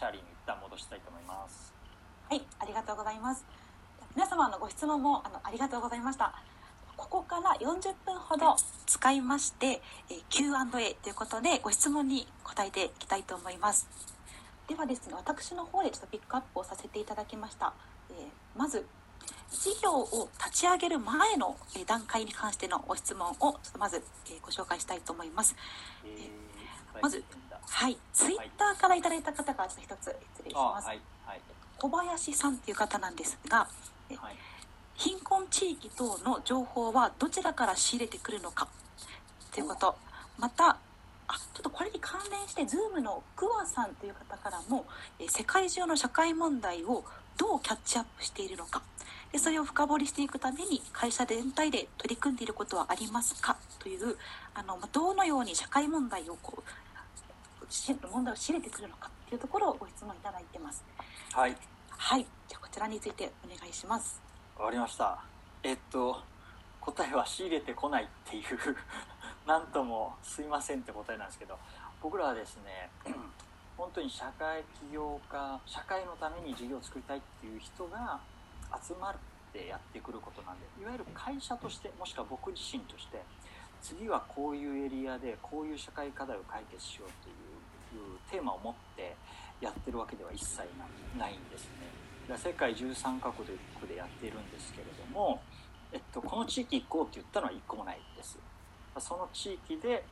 チャーリーに一旦戻したいと思います。はいありがとうございます。皆様のご質問もあのありがとうございました。ここから40分ほど使いまして、え Q&A ということでご質問に答えていきたいと思います。ではですね私の方でちょっとピックアップをさせていただきました、えー、まず事業を立ち上げる前の段階に関してのご質問をちょっとまずご紹介したいと思います。まず、はい、ツイッターからいただいた方からちょっと一つ失礼します。はいはい、小林さんという方なんですが、はい、貧困地域等の情報はどちらから仕入れてくるのか？ということ、また、あちょっとこれに関連して Zoom のクワさんという方からもえ世界中の社会問題をどうキャッチアップしているのか？でそれを深掘りしていくために会社全体で取り組んでいることはありますか？というあのどのように社会問題をこう問題を知れてくるのかっていうところをご質問いただいてます。はい。はい。じゃあこちらについてお願いします。わかりました。えっと答えは仕入れてこないっていう。なんともすいませんって答えなんですけど。僕らはですね 本当に社会起業家社会のために事業を作りたいっていう人が集まってやってくることなんでいわゆる会社としてもしくは僕自身として次はこういうエリアでこういう社会課題を解決しようというテーマを持ってやってるわけでは一切ないんですね。世界13カ国でやっているんですけれども、えっと、この地域行こうって言ったのは一個もないです。その地域で、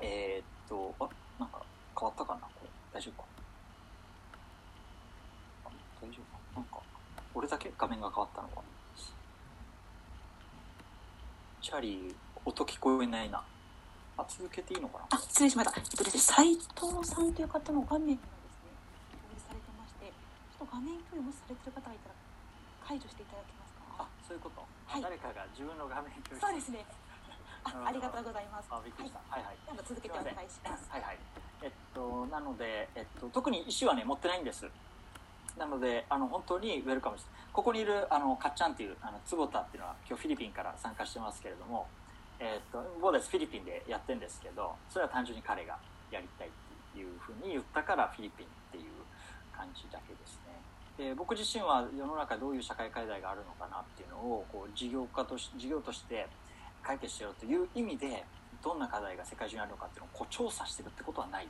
えー、っと、あ、なんか変わったかな？これ。大丈夫か？大丈夫か？なんか俺だけ？画面が変わったのかチャーリー音聞こえないなあ続けていいのかな？あ失礼しましたえっとですね斉藤さんという方の画面がですね表示されてましてちょっと画面共有もしされてる方がいたら解除していただけますか？あそういうこと、はい、誰かが自分の画面共有そうですねあありがとうございます。あ、びっくりした。はい、はい、はい。続けてお願いします。はいはい。えっと、なので、えっと、特に石はね、持ってないんです。なのであの本当にウェルカムですここにいるあのかっちゃんっていうあの坪田っていうのは今日フィリピンから参加してますけれども、えー、っとボーダスフィリピンでやってるんですけどそれは単純に彼がやりたいっていうふうに言ったからフィリピンっていう感じだけですね。で僕自身は世の中どういう社会課題があるのかなっていうのをこう事業家とし事業として解決しようという意味でどんな課題が世界中にあるのかっていうのをこう調査してるってことはない。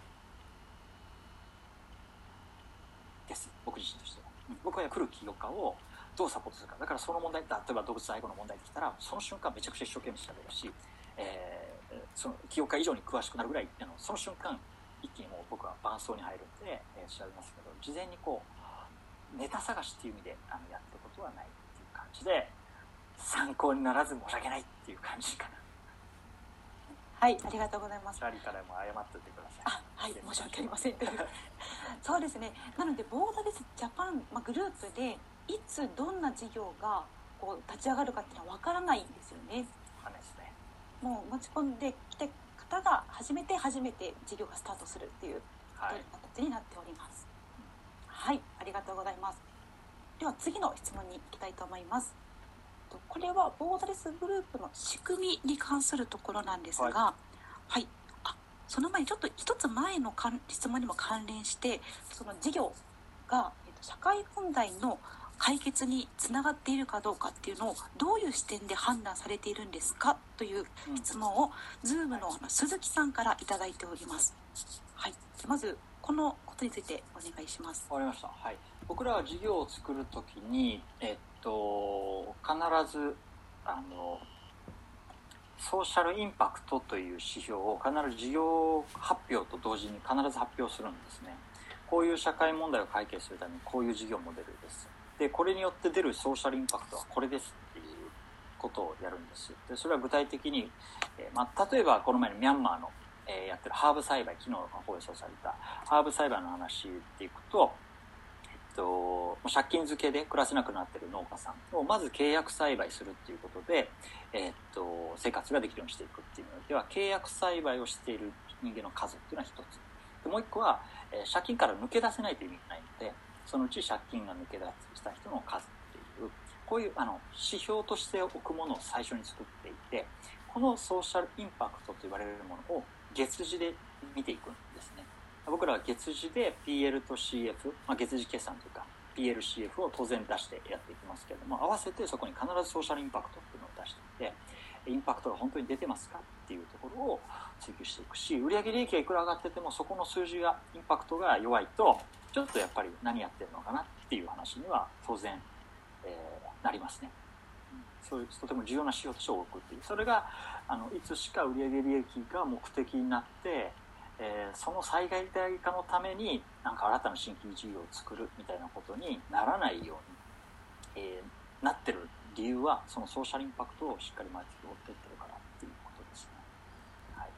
です。僕自身としては、僕は来る起業家をどうサポートするかだからその問題例えば動物愛護の問題できたらその瞬間めちゃくちゃ一生懸命調べるし、えー、その起業家以上に詳しくなるぐらいあのその瞬間一気にもう僕は伴奏に入るんで、えー、調べますけど事前にこうネタ探しっていう意味であのやってることはないっていう感じで参考にならず申し訳ないっていう感じかな。はい、ありがとうございます。チャリからも謝っててください。あ、はい、申し訳ありません。そうですね。なので、ボーダレスジャパン、まあ、グループで、いつどんな事業がこう立ち上がるかっていうのはわからないんですよね。ですね。もう持ち込んできた方が初めて初めて事業がスタートするっていう形になっております。はい、はい、ありがとうございます。では次の質問に行きたいと思います。これはボーダレスグループの仕組みに関するところなんですが、はい、はい、あその前にちょっと一つ前の質問にも関連してその事業が、えっと、社会問題の解決につながっているかどうかっていうのをどういう視点で判断されているんですか？という質問を、Zoom の鈴木さんから頂いております。はい、まずこのことについてお願いします。わかりました。はい。僕らは事業を作るときに、えっと、必ず、あの、ソーシャルインパクトという指標を必ず事業発表と同時に必ず発表するんですね。こういう社会問題を解決するためにこういう事業モデルです。で、これによって出るソーシャルインパクトはこれですっていうことをやるんです。で、それは具体的に、えー、まあ、例えばこの前のミャンマーの、えー、やってるハーブ栽培、昨日放送されたハーブ栽培の話でいくと、えっと、借金付けで暮らせなくなってる農家さんをまず契約栽培するっていうことで、え、っと、生活ができるようにしていくっていうのでは、契約栽培をしている人間の数っていうのは一つ。でもう一個は、えー、借金から抜け出せないという意味がないので、そのうち借金が抜け出した人の数っていう、こういうあの指標として置くものを最初に作っていて、このソーシャルインパクトと言われるものを月次で見ていくんですね。僕らは月次で PL と CF、まあ、月次決算というか PLCF を当然出してやっていきますけれども合わせてそこに必ずソーシャルインパクトっていうのを出していてインパクトが本当に出てますかっていうところを追求していくし売上利益がいくら上がっててもそこの数字がインパクトが弱いとちょっとやっぱり何やってるのかなっていう話には当然、えー、なりますね。そういうとても重要な指標として置くっていうそれがあのいつしか売上利益が目的になって、えー、その災害代化のためになんか新たな新規事業を作るみたいなことにならないように、えー、なってる理由はそのソーシャルインパクトをしっかり毎月追ってってるからっていうことですね、はい、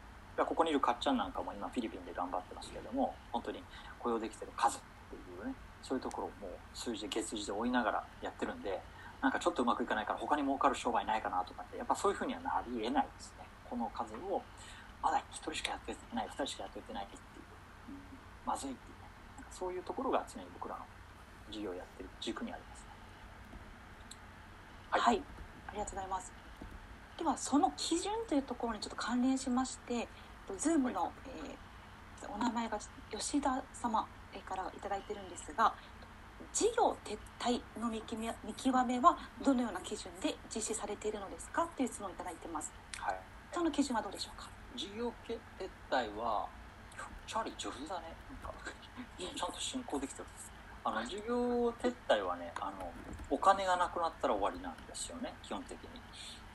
ここにいるかっちゃんなんかも今フィリピンで頑張ってますけれども本当に雇用できてる数っていうねそういうところをもう数字で月次で追いながらやってるんでなんかちょっとうまくいかないから他に儲かる商売ないかなとかってやっぱそういうふうにはなり得ないですね。この数をまだ1人しかやってない2人しかやってないっていう、うん、まずいっていうね。そういうところが常に僕らの事業をやってる軸にありますね。はい、はい、ありがとうございます。ではその基準というところにちょっと関連しまして Zoom の、はい、えー、お名前が吉田様から頂いてるんですが事業撤退の見極めはどのような基準で実施されているのですかという質問をいただいてます。はい。その基準はどうでしょうか？事業撤退はチャーリー上手だね。なんか ちゃんと進行できてる。あの事業撤退はね、あのお金がなくなったら終わりなんですよね。基本的に。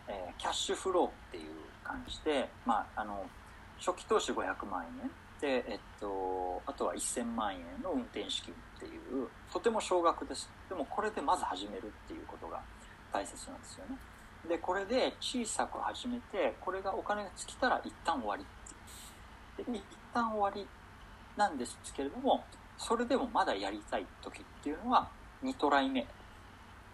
えー、キャッシュフローっていう感じで、まああの初期投資500万円。で、えっと、あとは1000万円の運転資金っていうとても少額です。でもこれでまず始めるっていうことが大切なんですよね。でこれで小さく始めてこれがお金が尽きたら一旦終わりってで一旦終わりなんですけれどもそれでもまだやりたい時っていうのは2トライ目。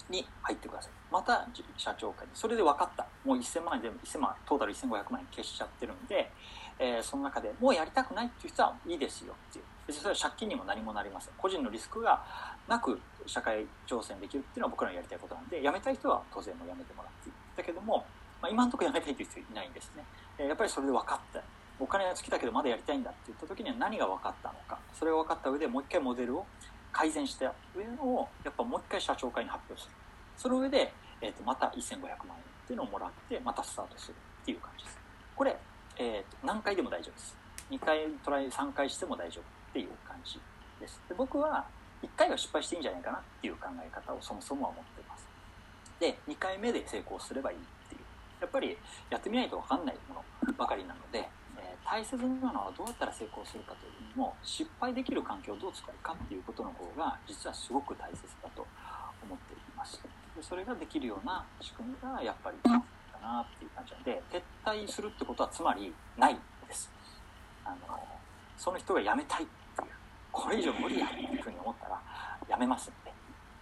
に入ってください。また社長会にそれで分かった。もう1000万円でも1000万トータル1500万円消しちゃってるんでえー、その中でもうやりたくないっていう人はいいですよ。っていう別にそれは借金にも何もなりません。個人のリスクがなく社会挑戦できるっていうのは僕らのやりたいことなんで辞めたい人は当然もう辞めてもらっていい。だけども、まあ、今のところ辞めたいという人いないんですね、えー、やっぱりそれで分かった。お金が尽きたけどまだやりたいんだって言った時には何が分かったのか。それが分かった上でもう一回モデルを改善した上のをやっぱもう一回社長会に発表するその上で、えー、とまた1500万円っていうのをもらってまたスタートするっていう感じですこれえー、何回でも大丈夫です。2回トライ、3回しても大丈夫っていう感じです。で僕は1回は失敗していいんじゃないかなっていう考え方をそもそもは持っています。で、2回目で成功すればいいっていう。やっぱりやってみないと分かんないものばかりなので、大切なのはどうやったら成功するかというよりも、失敗できる環境をどう使うかっていうことの方が実はすごく大切だと思っています。でそれができるような仕組みがやっぱりなっていう感じなんで撤退するってことはつまりないです。あのその人が辞めたいっていうこれ以上無理やっていうふうに思ったら辞めますんで、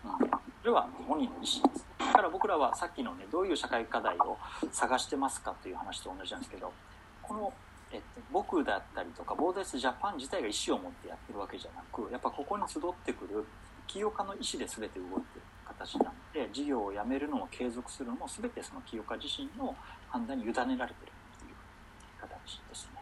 うん、それは本人の意思です。だから僕らはさっきのねどういう社会課題を探してますかという話と同じなんですけどこのえっと、僕だったりとかボーダレスジャパン自体が意思を持ってやってるわけじゃなくやっぱここに集ってくる起業家の意思で全て動いてる形なので事業をやめるのも継続するのも全てその清岡自身の判断に委ねられてるっていう形ですね。